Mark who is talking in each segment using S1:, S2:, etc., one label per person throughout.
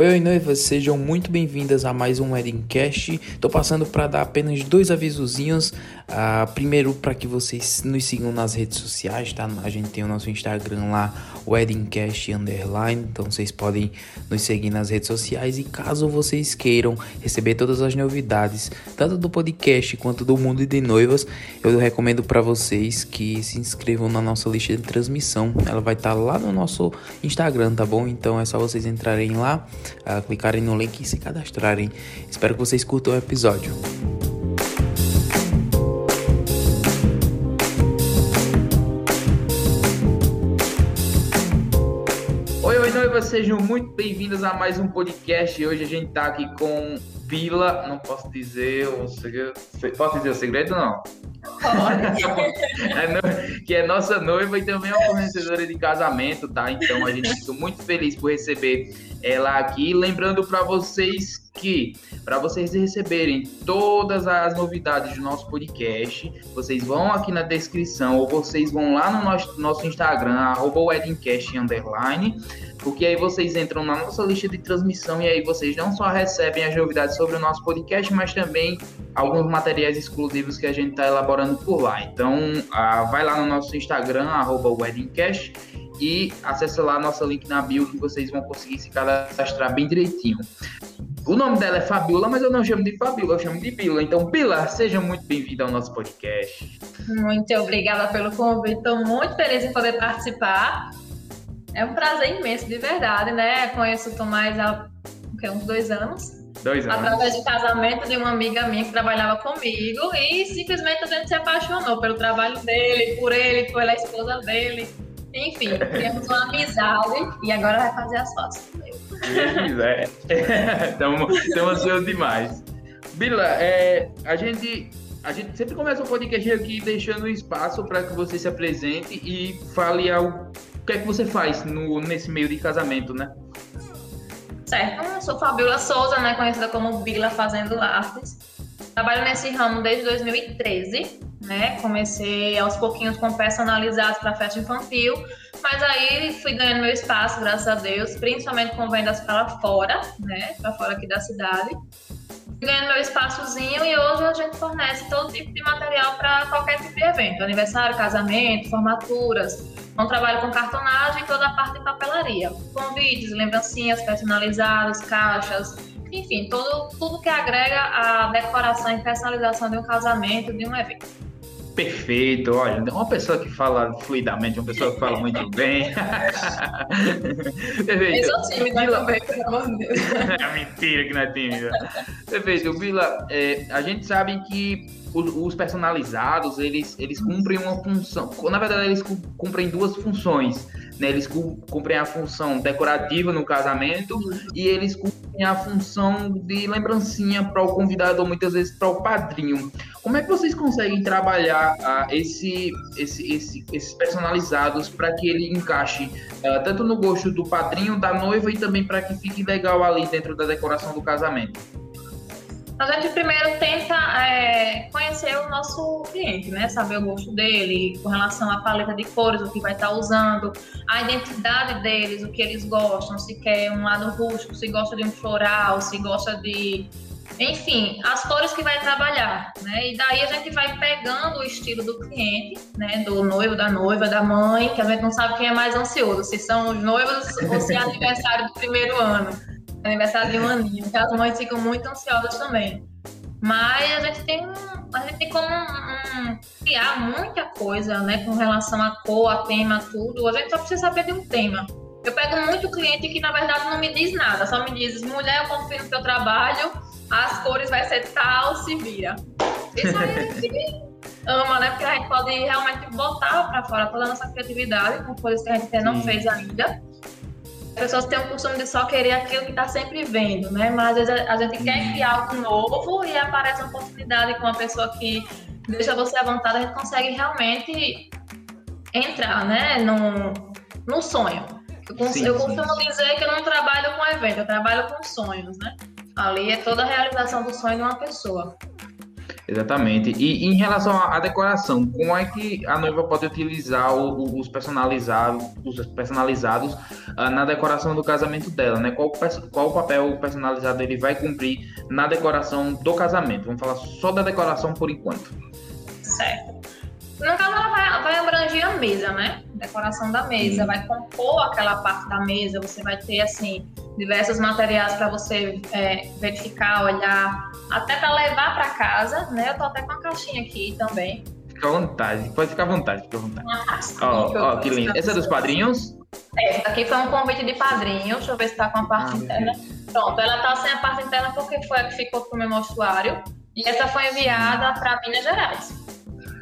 S1: Oi, oi, noivas, sejam muito bem-vindas a mais um Wedding Cast. Tô passando para dar apenas dois avisozinhos. Uh, primeiro, para que vocês nos sigam nas redes sociais, tá? A gente tem o nosso Instagram lá, Weddingcast Underline. Então vocês podem nos seguir nas redes sociais. E caso vocês queiram receber todas as novidades, tanto do podcast quanto do mundo de noivas, eu recomendo para vocês que se inscrevam na nossa lista de transmissão. Ela vai estar tá lá no nosso Instagram, tá bom? Então é só vocês entrarem lá uh, clicarem no link e se cadastrarem. Espero que vocês curtam o episódio. Oi, oi, noivas, sejam muito bem-vindas a mais um podcast. Hoje a gente tá aqui com Bila, não posso dizer o segredo. Posso dizer o segredo não? É, que é nossa noiva e também é uma fornecedora de casamento, tá? Então a gente fica muito feliz por receber ela aqui. Lembrando para vocês que, para vocês receberem todas as novidades do nosso podcast, vocês vão aqui na descrição ou vocês vão lá no nosso, nosso Instagram, arroba porque aí vocês entram na nossa lista de transmissão e aí vocês não só recebem as novidades sobre o nosso podcast, mas também alguns materiais exclusivos que a gente está elaborando por lá. Então, ah, vai lá no nosso Instagram, arroba weddingcast, e acessa lá nosso link na bio que vocês vão conseguir se cadastrar bem direitinho. O nome dela é Fabiola, mas eu não chamo de Fabiola, eu chamo de Bila. Então, Bila, seja muito bem-vinda ao nosso podcast.
S2: Muito obrigada pelo convite, estou muito feliz em poder participar. É um prazer imenso, de verdade, né? Conheço o Tomás há uns dois anos.
S1: Dois anos.
S2: Através de casamento de uma amiga minha que trabalhava comigo e simplesmente a gente se apaixonou pelo trabalho dele, por ele, pela esposa dele. Enfim, temos uma amizade e agora vai fazer as fotos.
S1: Estamos ansiosos demais. Bila, é, a gente a gente sempre começa o podcast aqui deixando espaço para que você se apresente e fale algo, o que é que você faz no, nesse meio de casamento, né?
S2: Certo, eu sou Fabiola Souza, né, conhecida como Bila Fazendo Artes. Trabalho nesse ramo desde 2013 né? Comecei aos pouquinhos com personalizados para festa infantil, mas aí fui ganhando meu espaço, graças a Deus, principalmente com vendas para fora, né? Para fora aqui da cidade. Ganhando meu espaçozinho e hoje a gente fornece todo tipo de material para qualquer tipo de evento, aniversário, casamento, formaturas. Então trabalho com cartonagem e toda a parte de papelaria, convites, lembrancinhas personalizadas, caixas, enfim, tudo, tudo que agrega a decoração e personalização de um casamento, de um evento.
S1: Perfeito, olha, uma pessoa que fala fluidamente, uma pessoa que fala muito bem.
S2: Perfeito. Eu sou tímida também, pelo amor de Deus.
S1: É mentira que não é tímida. Perfeito, Vila, é, a gente sabe que os, os, personalizados, eles, eles cumprem uma função, na verdade eles cumprem duas funções, né? Eles cumprem a função decorativa no casamento e eles cumprem a função de lembrancinha para o convidado ou muitas vezes para o padrinho. Como é que vocês conseguem trabalhar uh, esse, esse, esse, esses personalizados para que ele encaixe uh, tanto no gosto do padrinho, da noiva e também para que fique legal ali dentro da decoração do casamento?
S2: A gente primeiro tenta é, conhecer o nosso cliente, né? Saber o gosto dele com relação à paleta de cores, o que vai estar usando, a identidade deles, o que eles gostam, se quer um lado rústico, se gosta de um floral, se gosta de enfim, as cores que vai trabalhar, né? E daí a gente vai pegando o estilo do cliente, né? Do noivo, da noiva, da mãe, que a gente não sabe quem é mais ansioso, se são os noivos ou se é aniversário do primeiro ano, aniversário de um aninho, que as mães ficam muito ansiosas também. Mas a gente tem, a gente tem como um, um, criar muita coisa, né? Com relação à cor, a tema, tudo. A gente só precisa saber de um tema. Eu pego muito cliente que, na verdade, não me diz nada, só me diz, mulher, eu confio no teu trabalho, as cores vai ser tal, se vira. Isso aí a gente ama, né? Porque a gente pode realmente botar para fora toda a nossa criatividade com coisas que a gente não fez ainda. As pessoas têm o costume de só querer aquilo que está sempre vendo, né? Mas às vezes a gente quer criar algo novo e aparece uma oportunidade com uma pessoa que deixa você à vontade, a gente consegue realmente entrar, né? No, no sonho. Eu, sim, eu costumo sim. dizer que eu não trabalho com evento, eu trabalho com sonhos, né? Ali é toda a realização do sonho de uma pessoa.
S1: Exatamente. E em relação à decoração, como é que a noiva pode utilizar os personalizados, os personalizados uh, na decoração do casamento dela, né? Qual, qual o papel personalizado ele vai cumprir na decoração do casamento? Vamos falar só da decoração por enquanto.
S2: Certo. No caso, ela vai, vai abranger a mesa, né? Decoração da mesa, vai compor aquela parte da mesa, você vai ter, assim, diversos materiais para você é, verificar, olhar, até para levar para casa, né? Eu tô até com a caixinha aqui também.
S1: Fica à vontade, pode ficar à vontade, fica à vontade. Ó, oh, oh, que lindo. Essa é dos padrinhos?
S2: É, essa aqui foi um convite de padrinho, deixa eu ver se tá com a parte ah, interna. Pronto, ela tá sem a parte interna porque foi a que ficou pro meu mostruário. E essa foi enviada para Minas Gerais.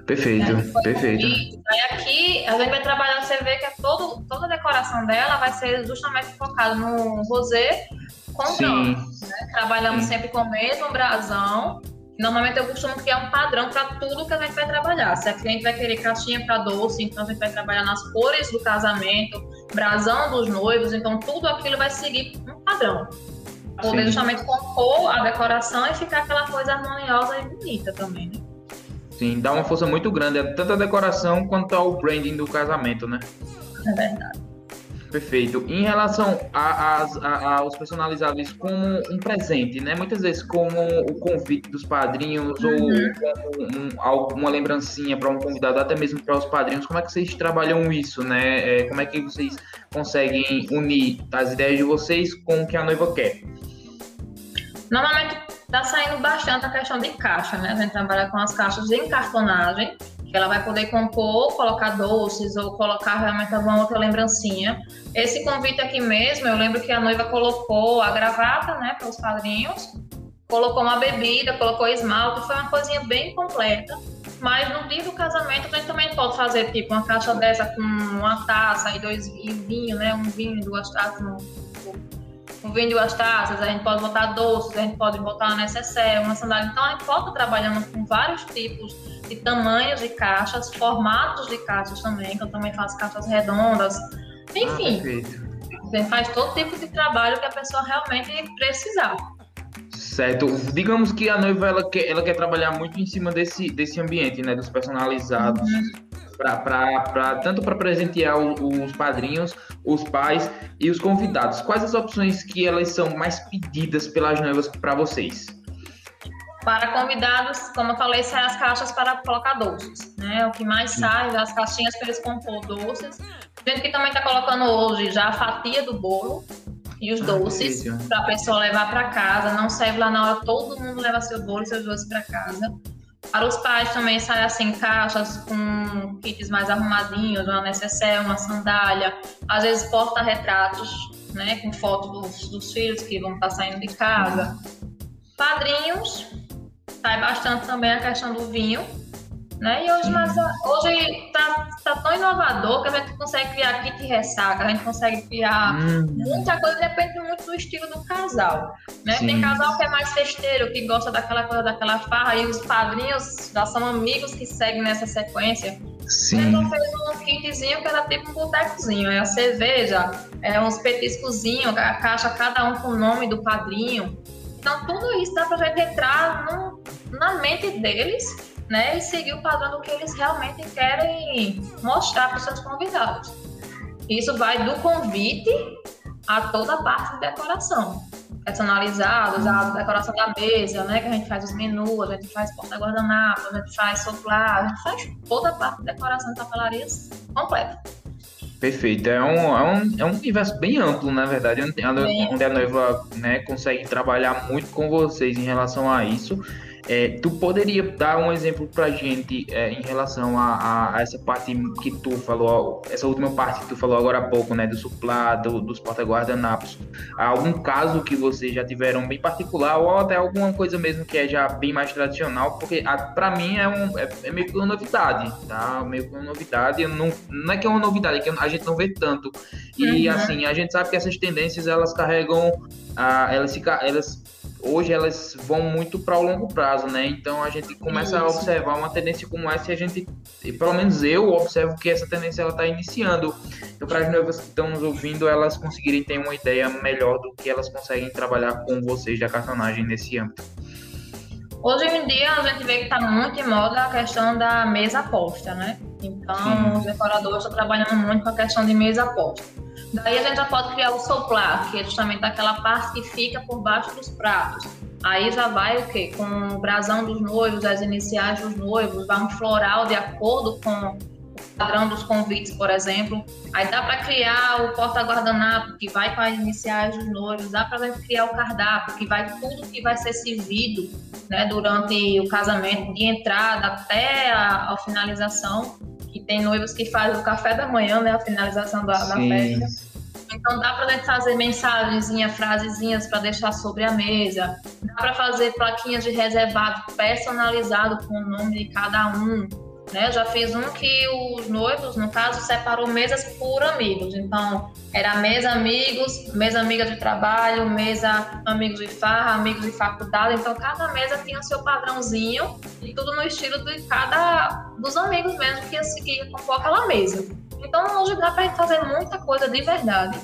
S1: Perfeito, é, perfeito.
S2: Aí aqui a gente vai trabalhar, você vê que é todo, toda a decoração dela vai ser justamente focada no rosé com Sim. Né? Trabalhamos Sim. sempre com o mesmo brasão. Normalmente eu costumo criar um padrão para tudo que a gente vai trabalhar. Se a cliente vai querer caixinha para doce, então a gente vai trabalhar nas cores do casamento, brasão dos noivos, então tudo aquilo vai seguir um padrão. Poder justamente compor a decoração e ficar aquela coisa harmoniosa e bonita também, né?
S1: Sim, dá uma força muito grande, tanto a decoração quanto ao branding do casamento, né?
S2: É verdade.
S1: Perfeito. Em relação a, a, a, aos personalizáveis como um presente, né? Muitas vezes como o convite dos padrinhos uhum. ou um, alguma lembrancinha para um convidado, até mesmo para os padrinhos. Como é que vocês trabalham isso, né? É, como é que vocês conseguem unir as ideias de vocês com o que a noiva quer?
S2: Normalmente Tá saindo bastante a questão de caixa, né? A gente trabalha com as caixas de encartonagem, que ela vai poder compor, colocar doces ou colocar realmente alguma outra lembrancinha. Esse convite aqui mesmo, eu lembro que a noiva colocou a gravata, né, para os padrinhos, colocou uma bebida, colocou esmalte, foi uma coisinha bem completa. Mas no dia do casamento a gente também pode fazer tipo uma caixa dessa com uma taça e dois vinhos, né? Um vinho e duas taças, um vinho de duas taças, a gente pode botar doces, a gente pode botar necessaire, uma sandália. Então a gente pode trabalhando com vários tipos de tamanhos de caixas, formatos de caixas também, que eu também faço caixas redondas. Enfim, ah, a gente faz todo tipo de trabalho que a pessoa realmente precisar.
S1: Certo. Digamos que a noiva ela quer, ela quer trabalhar muito em cima desse, desse ambiente, né? Dos personalizados. Uhum pra, pra, pra tanto para presentear os, os padrinhos, os pais e os convidados. Quais as opções que elas são mais pedidas pelas noivas para vocês?
S2: Para convidados, como eu falei, saem as caixas para colocar doces, né? O que mais sai, as caixinhas para eles compor doces. A gente que também está colocando hoje já a fatia do bolo e os ah, doces para a pessoa levar para casa. Não serve lá na hora, todo mundo leva seu bolo e seus doces para casa. Para os pais também sai assim caixas com kits mais arrumadinhos, uma necessaire, uma sandália, às vezes porta-retratos, né, com foto dos, dos filhos que vão estar saindo de casa. Padrinhos, sai bastante também a questão do vinho, né? E hoje, mas, hoje tá, tá tão inovador que a gente consegue criar kit ressaca, a gente consegue criar hum. muita coisa, depende muito do estilo do casal. Né? Tem casal que é mais festeiro, que gosta daquela coisa, daquela farra, e os padrinhos já são amigos que seguem nessa sequência.
S1: Sim.
S2: Então fez um kitzinho que era tipo um botecozinho, é a cerveja, é uns petiscozinhos, a caixa, cada um com o nome do padrinho. Então tudo isso dá pra gente entrar no, na mente deles né, e seguir o padrão do que eles realmente querem mostrar para os seus convidados. Isso vai do convite a toda a parte de decoração. Personalizados, a decoração da mesa, né? Que a gente faz os menus, a gente faz porta-guardanapo, a gente faz sofá, a gente faz toda a parte de decoração de papelarias completa.
S1: Perfeito. É um, é, um, é um universo bem amplo, na verdade, onde a, noiva né, consegue trabalhar muito com vocês em relação a isso. É, tu poderia dar um exemplo pra gente é, em relação a, a, essa parte que tu falou, essa última parte que tu falou agora há pouco, né, do suplado, dos porta-guardanapos. Algum caso que vocês já tiveram bem particular ou até alguma coisa mesmo que é já bem mais tradicional? Porque para mim é, um, é, é, meio que uma novidade, tá? Meio que uma novidade. Não, não é que é uma novidade, é que a gente não vê tanto. E uhum. assim, a gente sabe que essas tendências elas carregam, ah, elas, se, elas hoje elas vão muito para o longo prazo, né? Então a gente começa Isso. a observar uma tendência como essa e a gente, e pelo menos eu observo que essa tendência ela está iniciando. Então para as noivas que estão nos ouvindo, elas conseguirem ter uma ideia melhor do que elas conseguem trabalhar com vocês da cartonagem nesse âmbito.
S2: Hoje em dia a gente vê que está muito em moda a questão da mesa posta, né? Então Sim. os decoradores estão trabalhando muito com a questão de mesa posta. Daí a gente já pode criar o soplar, que é justamente aquela parte que fica por baixo dos pratos. Aí já vai o quê? Com o brasão dos noivos, as iniciais dos noivos, vai um floral de acordo com padrão dos convites, por exemplo. Aí dá para criar o porta-guardanapo, que vai com as iniciais dos noivos, dá para criar o cardápio, que vai tudo que vai ser servido né, durante o casamento, de entrada até a, a finalização, que tem noivos que fazem o café da manhã, né, a finalização da, da festa. Então dá para fazer mensagenzinha, frasezinhas para deixar sobre a mesa. Dá para fazer plaquinhas de reservado personalizado com o nome de cada um. Né? Eu já fiz um que os noivos, no caso, separou mesas por amigos. Então, era mesa amigos, mesa amiga de trabalho, mesa amigos de farra, amigos de faculdade. Então, cada mesa tinha o seu padrãozinho e tudo no estilo de cada dos amigos mesmo que ia seguir com aquela mesa. Então, hoje dá para fazer muita coisa de verdade,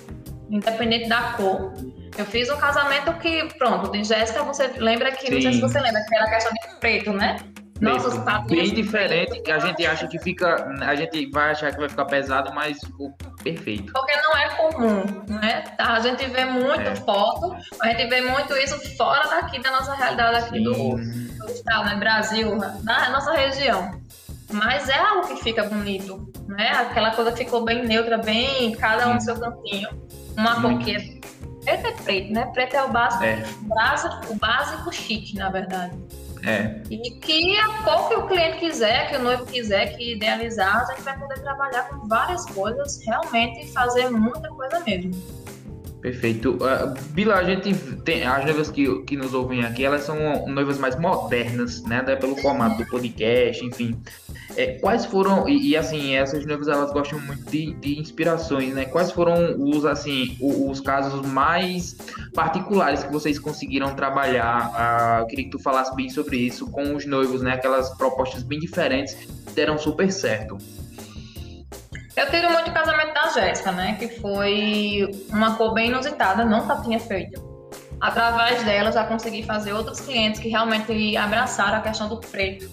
S2: independente da cor. Eu fiz um casamento que, pronto, de Jéssica, você lembra que, Sim. não sei se você lembra, que era a questão de preto, né?
S1: Nossos bem diferente, que a gente acha que fica, a gente vai achar que vai ficar pesado, mas ficou perfeito.
S2: Porque não é comum, né? A gente vê muito é. foto, a gente vê muito isso fora daqui da nossa realidade aqui do, do, estado, né? Brasil, na nossa região. Mas é algo que fica bonito, né? Aquela coisa ficou bem neutra, bem cada um no seu cantinho. Uma cor que é preto é preto, né? Preto é o básico, é. o básico chique, na verdade.
S1: É.
S2: E que a cor que o cliente quiser, que o noivo quiser, que idealizar, a gente vai poder trabalhar com várias coisas, realmente fazer muita coisa mesmo.
S1: Perfeito. Uh, Bila, a gente tem as noivas que, que nos ouvem aqui, elas são noivas mais modernas, né? Pelo formato do podcast, enfim. É, quais foram, e, e, assim, essas noivas elas gostam muito de, de inspirações, né? Quais foram os, assim, os, os casos mais particulares que vocês conseguiram trabalhar? Ah, eu queria que tu falasse bem sobre isso com os noivos, né? Aquelas propostas bem diferentes deram super certo.
S2: Eu tiro muito o casamento da Jéssica, né? Que foi uma cor bem inusitada, nunca tinha feito. Através dela, já consegui fazer outros clientes que realmente abraçaram a questão do preto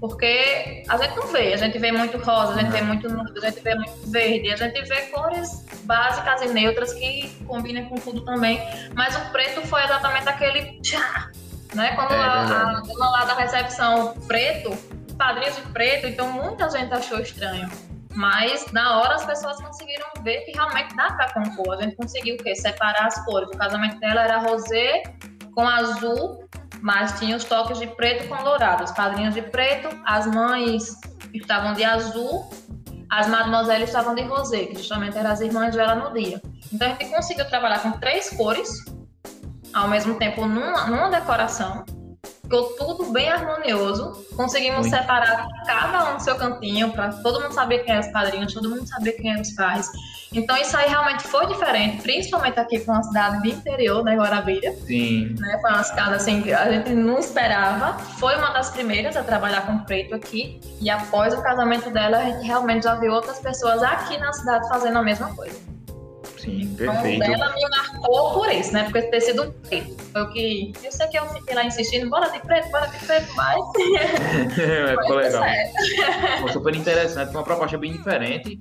S2: porque a gente não vê, a gente vê muito rosa, a gente vê muito nude, a gente vê muito verde, a gente vê cores básicas e neutras que combinam com tudo também. Mas o preto foi exatamente aquele tchá, né? Quando é, a, a dona lá da recepção preto, padrinhos de preto, então muita gente achou estranho. Mas na hora as pessoas conseguiram ver que realmente dá para compor. A gente conseguiu o quê? Separar as cores. O casamento dela era rosé com azul mas tinha os toques de preto com dourado. Os padrinhos de preto, as mães estavam de azul, as mademoiselles estavam de rosé, que justamente eram as irmãs dela no dia. Então a gente conseguiu trabalhar com três cores, ao mesmo tempo numa, numa decoração, ficou tudo bem harmonioso. Conseguimos Muito. separar cada um do seu cantinho, para todo mundo saber quem é os padrinhos, todo mundo saber quem é os pais. Então isso aí realmente foi diferente, principalmente aqui para uma cidade do interior, né, Guarabira.
S1: Sim.
S2: Né, foi uma cidade assim que a gente não esperava. Foi uma das primeiras a trabalhar com preto aqui. E após o casamento dela, a gente realmente já viu outras pessoas aqui na cidade fazendo a mesma coisa.
S1: Sim, perfeito.
S2: Então, ela me marcou por isso, né? Porque ter sido preto. Foi o que. Eu sei que eu fiquei lá insistindo, bora de preto, bora de preto, mas.
S1: é, ficou legal. Foi super interessante, uma proposta bem diferente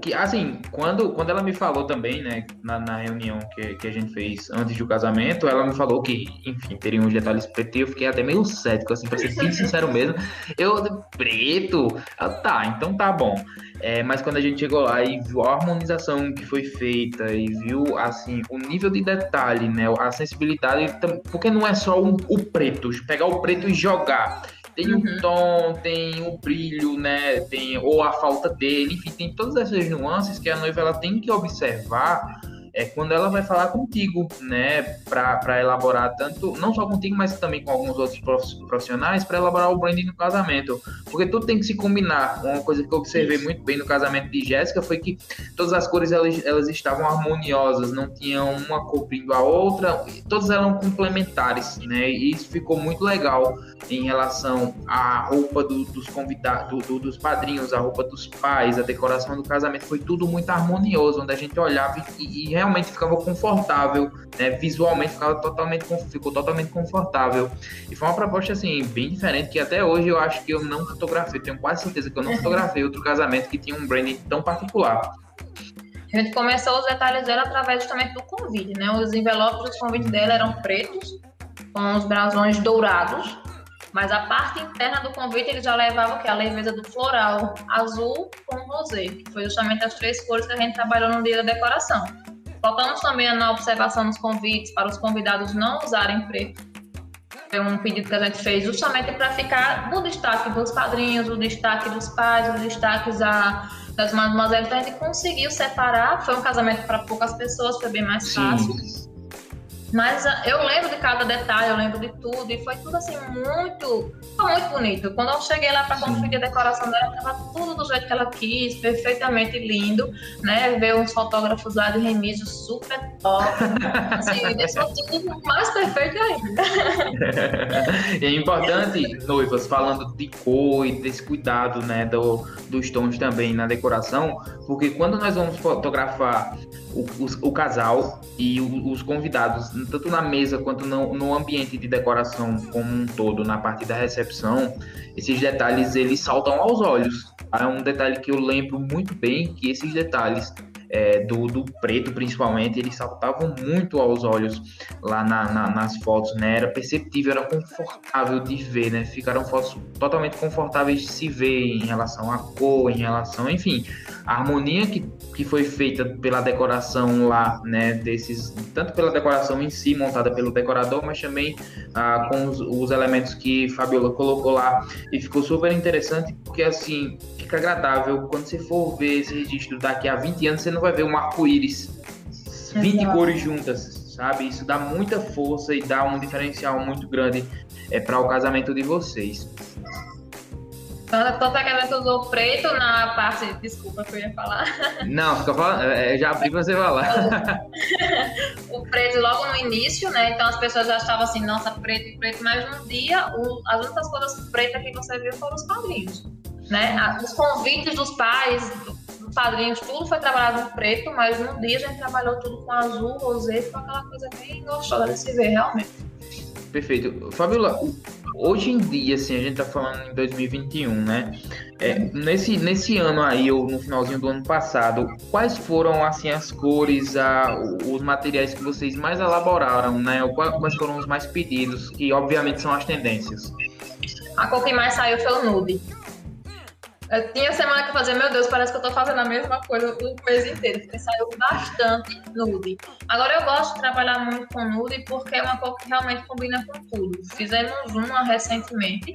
S1: que assim, quando, quando ela me falou também, né, na, na reunião que, que a gente fez antes do casamento, ela me falou que, enfim, teria uns detalhes preto e eu fiquei até meio cético, assim, pra ser bem sincero mesmo. Eu, preto? Ah, tá, então tá bom. É, mas quando a gente chegou lá e viu a harmonização que foi feita e viu, assim, o nível de detalhe, né, a sensibilidade, porque não é só o, o preto, pegar o preto e jogar tem uhum. o tom, tem o brilho, né? Tem, ou a falta dele, enfim, tem todas essas nuances que a noiva ela tem que observar é quando ela vai falar contigo, né, para elaborar tanto, não só contigo, mas também com alguns outros profissionais, para elaborar o branding no casamento. Porque tudo tem que se combinar. Uma coisa que eu observei Isso. muito bem no casamento de Jéssica foi que todas as cores elas, elas estavam harmoniosas, não tinham uma cobrindo a outra, todas eram complementares, né, e isso ficou muito legal em relação à roupa do, dos convidados, do, dos padrinhos, a roupa dos pais, a decoração do casamento, foi tudo muito harmonioso, onde a gente olhava e, e realmente ficava confortável, né? Visualmente ficava totalmente, ficou totalmente confortável. E foi uma proposta, assim, bem diferente, que até hoje eu acho que eu não fotografei, tenho quase certeza que eu não fotografei outro casamento que tinha um branding tão particular.
S2: A gente começou os detalhes dela através justamente do convite, né? Os envelopes dos convites dela eram pretos, com os brasões dourados, mas a parte interna do convite ele já levava o que? A leveza do floral azul com rosé, que foi justamente as três cores que a gente trabalhou no dia da decoração. Colocamos também na observação nos convites para os convidados não usarem preto. Foi um pedido que a gente fez justamente para ficar no destaque dos padrinhos, o destaque dos pais, os destaques da, das mademoiselles. Então a gente conseguiu separar. Foi um casamento para poucas pessoas, foi bem mais fácil. Sim mas ah, eu lembro de cada detalhe, eu lembro de tudo, e foi tudo assim muito. Foi muito bonito. Quando eu cheguei lá para conferir a decoração dela, estava tudo do jeito que ela quis, perfeitamente lindo, né? Ver uns fotógrafos lá de remiso super top. Assim, deixou tudo mais perfeito ainda.
S1: e é importante, noivas, falando de cor e desse cuidado, né, do, dos tons também na decoração, porque quando nós vamos fotografar o, o, o casal e o, os convidados, tanto na mesa quanto no, no, ambiente de decoração como um todo, na parte da recepção, esses detalhes eles saltam aos olhos. É um detalhe que eu lembro muito bem que esses detalhes é, do, do, preto principalmente, eles saltavam muito aos olhos lá na, na, nas fotos, né? Era perceptível, era confortável de ver, né? Ficaram fotos totalmente confortáveis de se ver em relação à cor, em relação, enfim, a harmonia que, que foi feita pela decoração lá, né? Desses, tanto pela decoração em si, montada pelo decorador, mas também ah, com os, os elementos que Fabiola colocou lá. E ficou super interessante, porque assim, fica agradável quando você for ver esse registro daqui a 20 anos, você não vai ver um arco-íris, 20 Exato. cores juntas, sabe? Isso dá muita força e dá um diferencial muito grande é, para o casamento de vocês.
S2: Tanto é que usou preto na parte. Desculpa que eu ia falar.
S1: Não, fica falando. É, já abri pra você falar.
S2: o preto logo no início, né? Então as pessoas já estavam assim, nossa, preto e preto, mas no dia, o, as únicas cores pretas que você viu foram os padrinhos né? Os convites dos pais, padrinhos, tudo foi trabalhado no preto, mas no dia a gente trabalhou tudo com azul, rosé, com aquela coisa bem gostosa de se ver, realmente.
S1: Perfeito. Fabiola, hoje em dia, assim, a gente tá falando em 2021, né? É, nesse, nesse ano aí, ou no finalzinho do ano passado, quais foram, assim, as cores, a, os materiais que vocês mais elaboraram, né? Ou quais foram os mais pedidos, que obviamente são as tendências?
S2: A cor que mais saiu foi o nude. Tinha semana que fazer, meu Deus, parece que eu tô fazendo a mesma coisa o mês inteiro, porque saiu bastante nude. Agora eu gosto de trabalhar muito com nude porque é uma cor que realmente combina com tudo. Fizemos uma recentemente,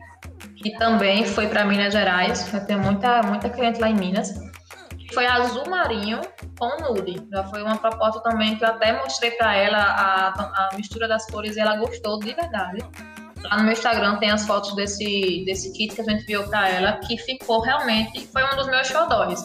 S2: que também foi para Minas Gerais, eu muita, muita cliente lá em Minas. Foi azul marinho com nude. Já foi uma proposta também que eu até mostrei para ela a, a mistura das cores e ela gostou de verdade. Lá no meu Instagram tem as fotos desse, desse kit que a gente viu para ela, que ficou realmente, foi um dos meus xodóis.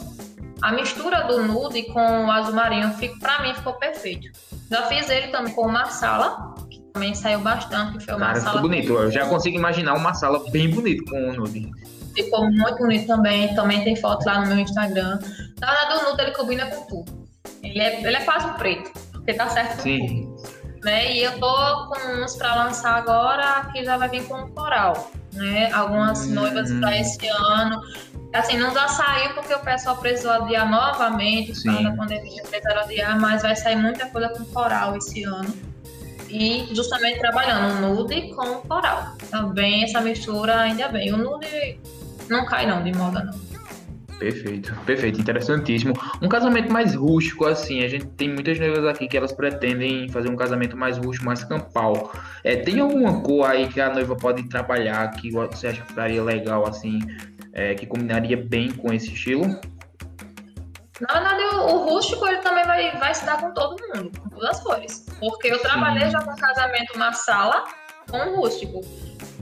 S2: A mistura do nude com o azul marinho, para mim, ficou perfeito. Já fiz ele também com uma sala, que também saiu bastante, foi uma
S1: Cara,
S2: sala...
S1: ficou bonito. Eu já consigo imaginar uma sala bem bonita com o nude.
S2: Ficou muito bonito também, também tem fotos lá no meu Instagram. Na verdade, o nude, ele combina com tudo. Ele é, ele é quase preto, porque tá certo
S1: Sim.
S2: tudo né? E eu tô com uns para lançar agora que já vai vir com o coral, né? Algumas uhum. noivas para esse ano. Assim, não já saiu porque o pessoal precisou adiar novamente, por causa da pandemia, precisaram adiar, mas vai sair muita coisa com coral esse ano. E justamente trabalhando nude com coral. Também essa mistura, ainda bem. O nude não cai não, de moda não.
S1: Perfeito, perfeito, interessantíssimo. Um casamento mais rústico, assim, a gente tem muitas noivas aqui que elas pretendem fazer um casamento mais rústico, mais campal. É, tem alguma cor aí que a noiva pode trabalhar que você acha que ficaria legal, assim, é, que combinaria bem com esse estilo?
S2: Na verdade, o, o, rústico ele também vai, vai se dar com todo mundo, com todas as cores. Porque eu trabalhei Sim. já com casamento na sala com rústico.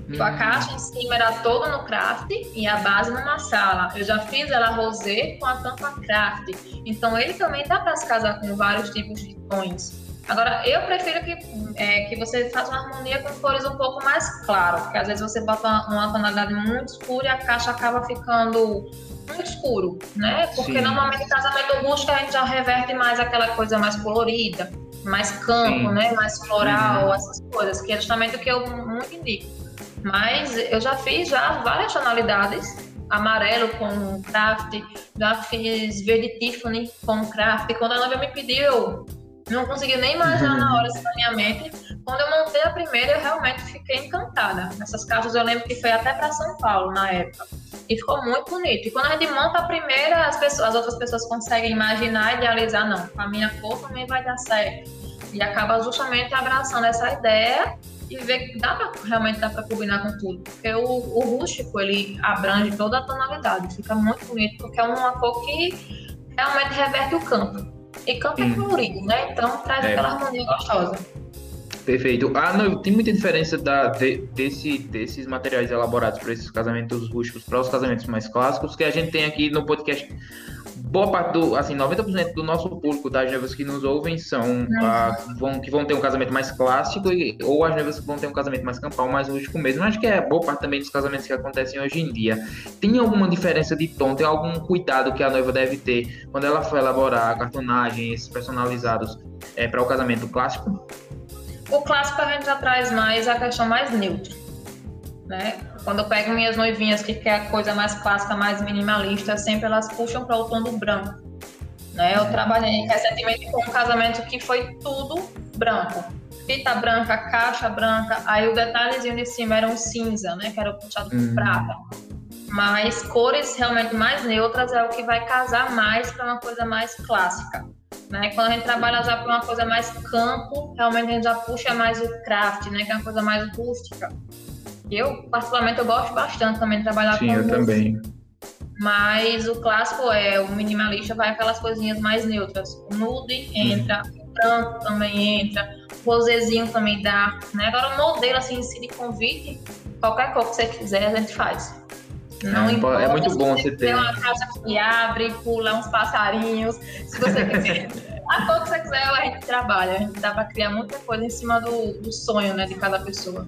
S2: Hum. A caixa em cima era toda no craft e a base numa sala. Eu já fiz ela rosé com a tampa craft. Então ele também dá para se casar com vários tipos de tons. Agora, eu prefiro que, é, que você faça uma harmonia com cores um pouco mais claras, porque às vezes você bota uma tonalidade muito escura e a caixa acaba ficando muito escuro, né? Porque Sim. normalmente em casamento rústico a gente já reverte mais aquela coisa mais colorida, mais campo, Sim. né? Mais floral, uhum. essas coisas, que é justamente o que eu muito indico. Mas eu já fiz já várias tonalidades, amarelo com craft, já fiz verde Tiffany com craft. Quando a noiva me pediu, não consegui nem imaginar na hora assim na minha mente. Quando eu montei a primeira, eu realmente fiquei encantada. Essas caixas eu lembro que foi até para São Paulo na época. E ficou muito bonito. E quando a gente monta a primeira, as, pessoas, as outras pessoas conseguem imaginar e idealizar, não, com a minha cor também vai dar certo. E acaba justamente abraçando essa ideia e ver que dá pra, realmente dá para combinar com tudo. Porque o, o rústico, ele abrange toda a tonalidade. Fica muito bonito, porque é uma cor que realmente reverte o campo. E campo hum. é colorido, né? Então traz é. aquela harmonia gostosa.
S1: Perfeito. Ah, não, tem muita diferença da, de, desse, desses materiais elaborados para esses casamentos rústicos para os casamentos mais clássicos que a gente tem aqui no podcast boa parte do, assim, 90% do nosso público das noivas que nos ouvem são ah, vão, que vão ter um casamento mais clássico e, ou as noivas que vão ter um casamento mais campal, mais rústico mesmo. Acho que é boa parte também dos casamentos que acontecem hoje em dia. Tem alguma diferença de tom? Tem algum cuidado que a noiva deve ter quando ela for elaborar esses personalizados é, para o casamento clássico?
S2: O clássico a gente já traz mais a questão mais neutra, né? Quando eu pego minhas noivinhas que quer a coisa mais clássica, mais minimalista, sempre elas puxam para o tom do branco. Né? Eu trabalhei recentemente com um casamento que foi tudo branco. Fita branca, caixa branca, aí o detalhezinho de cima era um cinza, né? Que era puxado por uhum. prata. Mas cores realmente mais neutras é o que vai casar mais para uma coisa mais clássica. Né? Quando a gente trabalha já para uma coisa mais campo, realmente a gente já puxa mais o craft, né? Que é uma coisa mais rústica. Eu, particularmente, eu gosto bastante também de trabalhar
S1: Sim,
S2: com
S1: eu música. também.
S2: Mas o clássico é, o minimalista vai aquelas coisinhas mais neutras. O nude entra, o branco também entra, o rosezinho também dá. Né? Agora, o modelo assim, se de convite, qualquer cor que você quiser, a gente faz.
S1: Não é, importa, é muito bom você ter.
S2: uma casa que abre, pula uns passarinhos. Se você quiser. a cor que você quiser, a gente trabalha. A gente dá para criar muita coisa em cima do, do sonho né, de cada pessoa.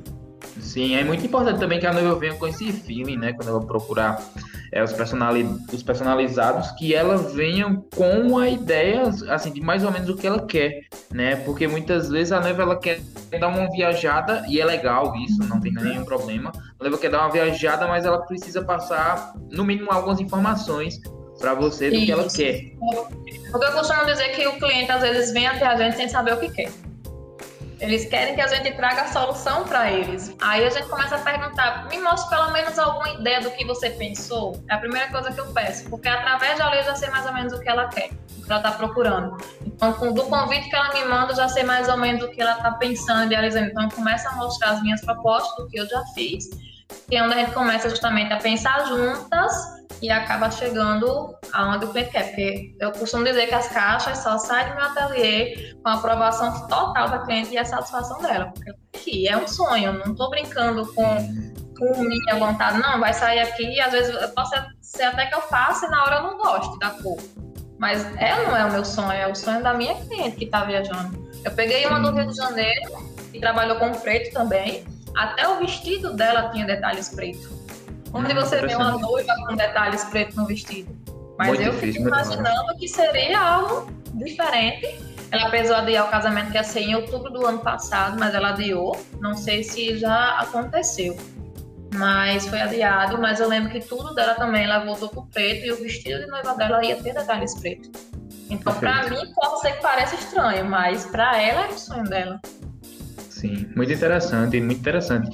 S1: Sim, é muito importante também que a noiva venha com esse feeling, né? Quando ela procurar é, os, personali os personalizados, que ela venha com a ideia, assim, de mais ou menos o que ela quer, né? Porque muitas vezes a noiva, ela quer dar uma viajada, e é legal isso, não tem nenhum problema. A noiva quer dar uma viajada, mas ela precisa passar, no mínimo, algumas informações para você do isso. que ela quer.
S2: Porque eu costumo dizer que o cliente, às vezes, vem até a gente sem saber o que quer. Eles querem que a gente traga a solução para eles. Aí a gente começa a perguntar: me mostre pelo menos alguma ideia do que você pensou. É a primeira coisa que eu peço, porque através da lei eu já sei mais ou menos o que ela quer, o que ela está procurando. Então, do convite que ela me manda, eu já sei mais ou menos o que ela está pensando, idealizando. Então, começa a mostrar as minhas propostas, do que eu já fiz, que é onde a gente começa justamente a pensar juntas e acaba chegando aonde o cliente quer. Porque eu costumo dizer que as caixas só saem do meu ateliê com a aprovação total da cliente e a satisfação dela. Porque aqui é um sonho, não estou brincando com, com minha vontade, não, vai sair aqui e às vezes pode ser até que eu faça e na hora eu não goste da cor. Mas ela não é o meu sonho, é o sonho da minha cliente que está viajando. Eu peguei uma do Rio de Janeiro e trabalhou com preto também. Até o vestido dela tinha detalhes pretos. Onde você vê uma noiva com detalhes pretos no vestido. Mas muito eu fico imaginando que seria algo diferente. Ela pesou adiar o casamento que ia ser em outubro do ano passado, mas ela adiou. Não sei se já aconteceu. Mas foi adiado. Mas eu lembro que tudo dela também ela voltou pro preto e o vestido de noiva dela ia ter detalhes pretos. Então, para mim, pode ser que pareça estranho, mas para ela é o sonho dela.
S1: Sim, muito interessante, muito interessante.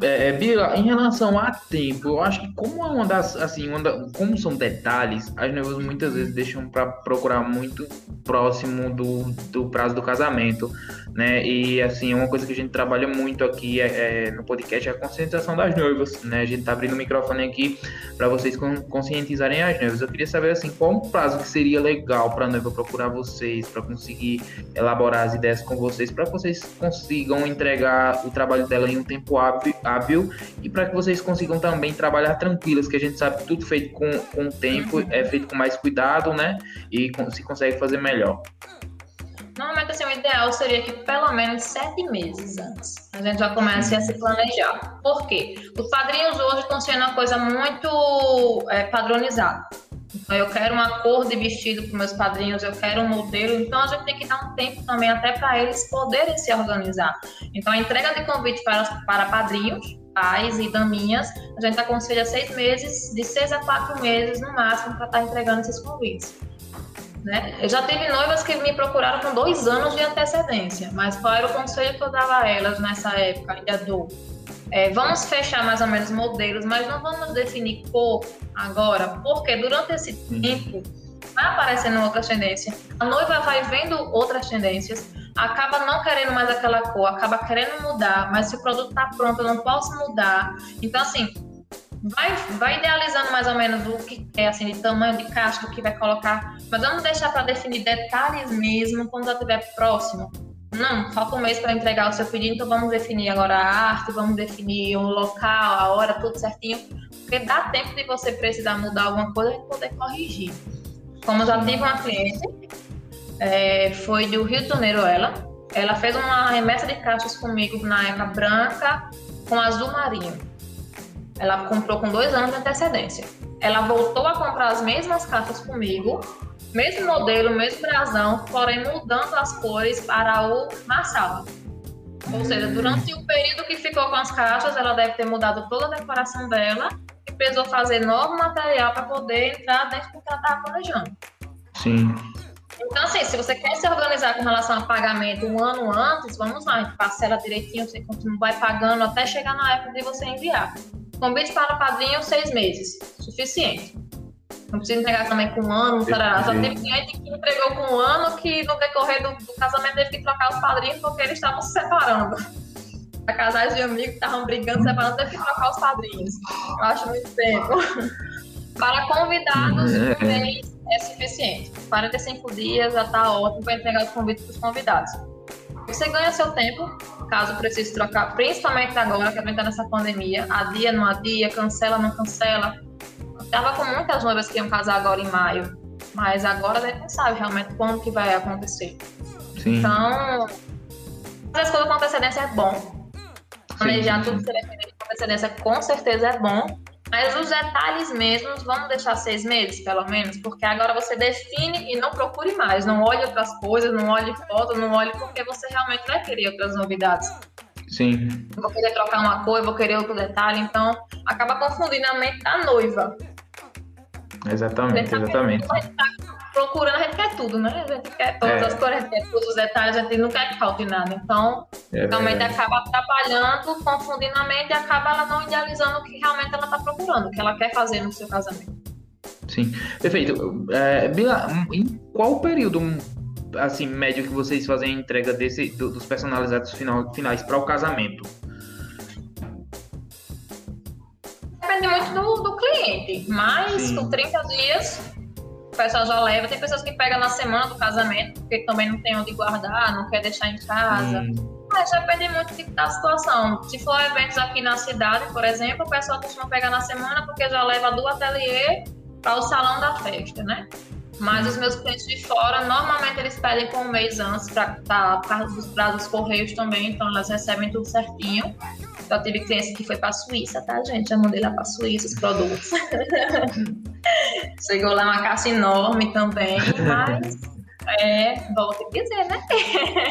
S1: É, é, Bila, em relação a tempo, eu acho que como é uma das, assim, uma da, como são detalhes, as noivas muitas vezes deixam para procurar muito próximo do, do prazo do casamento, né? E assim, uma coisa que a gente trabalha muito aqui é, é no podcast é a conscientização das noivas, né? A gente tá abrindo o microfone aqui para vocês conscientizarem as noivas. Eu queria saber assim, qual o prazo que seria legal para a noiva procurar vocês, para conseguir elaborar as ideias com vocês, para vocês consigam entregar o trabalho dela em um tempo hábil e para que vocês consigam também trabalhar tranquilas, que a gente sabe que tudo feito com, com tempo é feito com mais cuidado, né? E se consegue fazer melhor.
S2: Normalmente, assim, o ideal seria que pelo menos sete meses antes a gente já comece a se planejar. Por quê? Os padrinhos hoje estão sendo uma coisa muito é, padronizada. Então, eu quero uma cor de vestido para meus padrinhos, eu quero um modelo. Então, a gente tem que dar um tempo também até para eles poderem se organizar. Então, a entrega de convite para, para padrinhos, pais e daminhas, a gente aconselha seis meses, de seis a quatro meses no máximo, para estar tá entregando esses convites. Né? Eu já tive noivas que me procuraram com dois anos de antecedência, mas qual era o conselho que eu dava a elas nessa época? Ainda dou. É, vamos fechar mais ou menos modelos, mas não vamos definir cor agora, porque durante esse uhum. tempo vai aparecendo outras tendências. A noiva vai vendo outras tendências, acaba não querendo mais aquela cor, acaba querendo mudar, mas se o produto está pronto, eu não posso mudar. Então, assim, vai, vai idealizando mais ou menos o que é, assim, de tamanho de caixa, que vai colocar, mas vamos deixar para definir detalhes mesmo quando já estiver próximo. Não, falta um mês para entregar o seu pedido, então vamos definir agora a arte, vamos definir o local, a hora, tudo certinho, porque dá tempo de você precisar mudar alguma coisa e poder corrigir. Como já tive uma cliente, é, foi do Rio de Janeiro ela, ela fez uma remessa de caixas comigo na época branca com azul marinho. Ela comprou com dois anos de antecedência. Ela voltou a comprar as mesmas caixas comigo, mesmo modelo, mesmo brasão, porém mudando as cores para o Marsala. Ou seja, durante o período que ficou com as caixas, ela deve ter mudado toda a decoração dela e precisou fazer novo material para poder entrar dentro do que ela estava planejando.
S1: Sim.
S2: Então, assim, se você quer se organizar com relação a pagamento um ano antes, vamos lá, a gente parcela direitinho, você continua, vai pagando até chegar na época de você enviar. Convite para o padrinho, seis meses. Suficiente. Não precisa entregar também com um ano, tarará. Só teve cliente que entregou com um ano que no decorrer do, do casamento teve que trocar os padrinhos porque eles estavam se separando. A casais de amigos que estavam brigando, separando, teve que trocar os padrinhos. Eu acho muito tempo. Para convidados, um é. mês é suficiente. 45 dias já está ótimo para entregar os convites para os convidados. Você ganha seu tempo, caso precise trocar, principalmente agora que a gente tá nessa pandemia, adia, não adia, cancela, não cancela. Tava com muitas noivas que iam casar agora em maio, mas agora a gente não sabe realmente quando que vai acontecer. Sim. Então, fazer as coisas com antecedência é bom. Planejar tudo que você com antecedência com certeza é bom, mas os detalhes mesmos, vamos deixar seis meses, pelo menos, porque agora você define e não procure mais. Não olhe outras coisas, não olhe fotos, não olhe porque você realmente vai querer outras novidades.
S1: Sim.
S2: Eu vou querer trocar uma cor, eu vou querer outro detalhe, então acaba confundindo a mente da noiva.
S1: Exatamente, exatamente
S2: procurando, a gente quer tudo, né? A gente quer todas é. as cores, a gente quer todos os detalhes, a gente não quer que falte nada. Então, é realmente acaba atrapalhando, confundindo a mente e acaba ela não idealizando o que realmente ela está procurando, o que ela quer fazer no seu casamento.
S1: Sim, perfeito. É, Bila, em qual período assim médio que vocês fazem a entrega desse, do, dos personalizados final, finais para o casamento?
S2: Depende muito do, do cliente, mas Sim. com 30 dias pessoal já leva. Tem pessoas que pegam na semana do casamento, porque também não tem onde guardar, não quer deixar em casa. Hum. Mas depende muito da situação. Se for eventos aqui na cidade, por exemplo, o pessoal costuma pegar na semana porque já leva do ateliê para o salão da festa, né? Mas os meus clientes de fora, normalmente eles pedem com um mês antes para tá, os prazos correios também, então elas recebem tudo certinho. Eu tive clientes que foi para a Suíça, tá, gente? Já mandei lá para a Suíça os produtos. Chegou lá uma caixa enorme também, mas é, volta a dizer, né?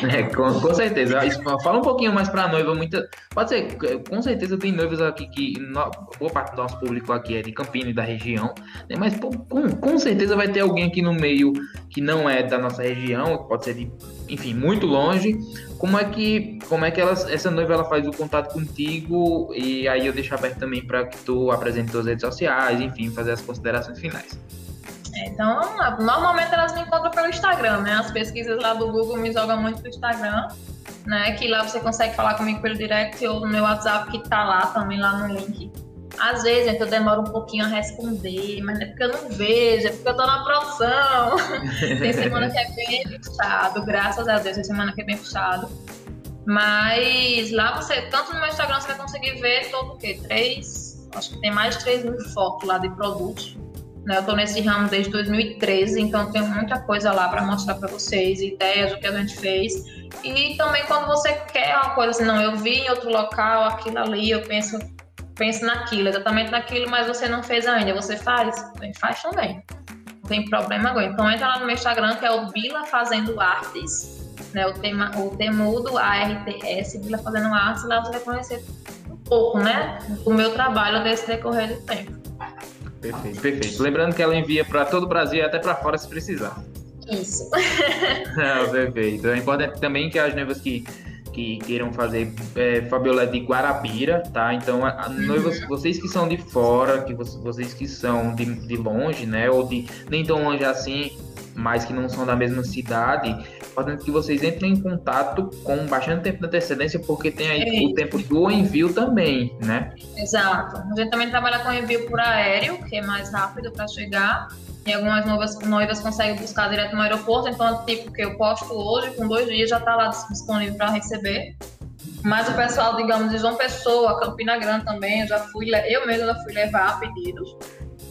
S1: É, com, com certeza. Fala um pouquinho mais pra noiva. Muita, pode ser, com certeza tem noivas aqui que. No, boa parte do nosso público aqui é de Campinas e da região. Né? Mas com, com certeza vai ter alguém aqui no meio que não é da nossa região, pode ser de, enfim, muito longe. Como é que, como é que ela, essa noiva ela faz o contato contigo? E aí eu deixo aberto também para que tu apresente suas redes sociais, enfim, fazer as considerações finais.
S2: Então, normalmente elas me encontram pelo Instagram, né? As pesquisas lá do Google me jogam muito pro Instagram, né? Que lá você consegue falar comigo pelo direct ou no meu WhatsApp que tá lá também, lá no link. Às vezes eu demoro um pouquinho a responder, mas é porque eu não vejo, é porque eu tô na produção. tem semana que é bem puxado, graças a Deus, tem semana que é bem puxado. Mas lá você, tanto no meu Instagram, você vai conseguir ver todo o quê? Três, acho que tem mais de 3 mil fotos lá de produtos Né? Eu estou nesse ramo desde 2013, então tenho muita coisa lá para mostrar para vocês, ideias do que a gente fez. E também quando você quer uma coisa assim, não, eu vi em outro local, aquilo ali, eu penso, penso naquilo, exatamente naquilo, mas você não fez ainda, você faz? Faz também. Não tem problema agora. Então entra lá no meu Instagram, que é o Bila Fazendo Artes. Né, o, tema, o Temudo ARTS, Bila Fazendo Artes, lá você vai conhecer um pouco, né? Do meu trabalho desse decorrer do tempo.
S1: Perfeito, perfeito. Lembrando que ela envia para todo o Brasil e até para fora se precisar.
S2: Isso.
S1: ah, perfeito. É importante também que as noivas que, que queiram fazer é, Fabiola de Guarabira, tá? Então, a, a uhum. noivas, vocês que são de fora, que vocês que são de, de longe, né? Ou de nem tão longe assim, mas que não são da mesma cidade, importante que vocês entrem em contato com bastante tempo de antecedência, porque tem aí é o tempo do envio também, né?
S2: Exato. A gente também trabalha com envio por aéreo, que é mais rápido para chegar. E algumas noivas, noivas conseguem buscar direto no aeroporto, então, tipo, que eu posto hoje, com dois dias já está lá disponível para receber. Mas o pessoal, digamos, de João Pessoa, Campina Grande também, eu já fui, eu mesma já fui levar pedidos.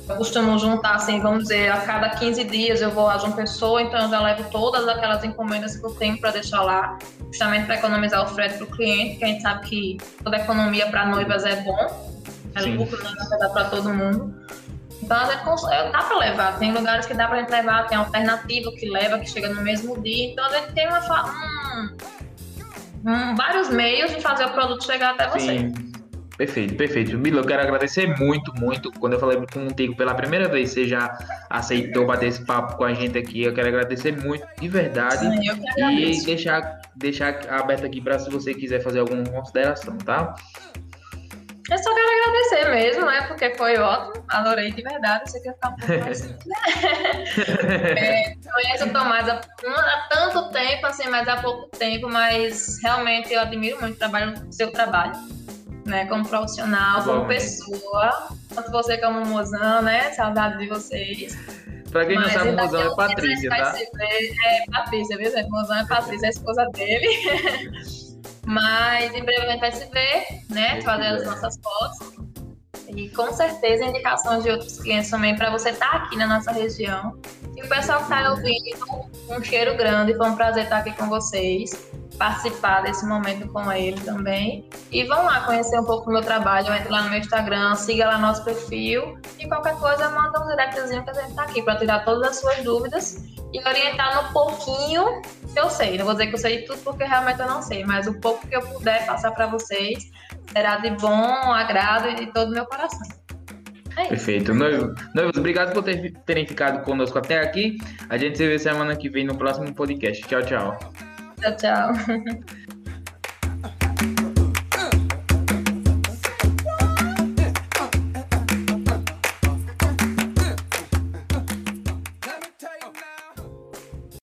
S2: Eu costumo juntar, assim, vamos dizer, a cada 15 dias eu vou a João Pessoa, então eu já levo todas aquelas encomendas que eu tenho para deixar lá, justamente para economizar o frete para o cliente, que a gente sabe que toda economia para noivas é bom, é lucro, né, dá para todo mundo. Então, a gente dá para levar. Tem lugares que dá para gente levar, tem alternativa que leva, que chega no mesmo dia. Então, a gente tem uma, um, um, vários meios de fazer o produto chegar até você. Sim.
S1: Perfeito, perfeito. Milo, eu quero agradecer muito, muito. Quando eu falei contigo pela primeira vez, você já aceitou bater esse papo com a gente aqui. Eu quero agradecer muito, de verdade. Sim, e deixar, deixar aberto aqui para se você quiser fazer alguma consideração, tá?
S2: Eu só quero agradecer mesmo, né? Porque foi ótimo. Adorei de verdade. Eu sei que ia ficar um pouco mais. é, conheço o Tomás há, há, tanto tempo, assim, mas há pouco tempo, mas realmente eu admiro muito o trabalho, o seu trabalho né? Como profissional, como pessoa. Tanto você como mozão, né? Saudade de vocês.
S1: Pra quem Mas não sabe, o mozão é Patrícia, tá?
S2: É, Patrícia, viu? O mozão é Patrícia, é a esposa dele. Mas em breve a gente vai se ver, né? Fazer as nossas fotos. E com certeza indicações de outros clientes também para você estar tá aqui na nossa região. E o pessoal que está ouvindo, um cheiro grande, foi um prazer estar aqui com vocês participar desse momento com ele também. E vão lá conhecer um pouco do meu trabalho, entre lá no meu Instagram, siga lá nosso perfil e qualquer coisa manda um directzinho que a gente tá aqui para tirar todas as suas dúvidas e orientar no pouquinho que eu sei. Não vou dizer que eu sei tudo porque realmente eu não sei, mas o pouco que eu puder passar para vocês será de bom agrado e de todo o meu coração.
S1: É Perfeito. Noivos, noivos, obrigado por ter, terem ficado conosco até aqui. A gente se vê semana que vem no próximo podcast. Tchau, tchau.
S2: Tchau, tchau.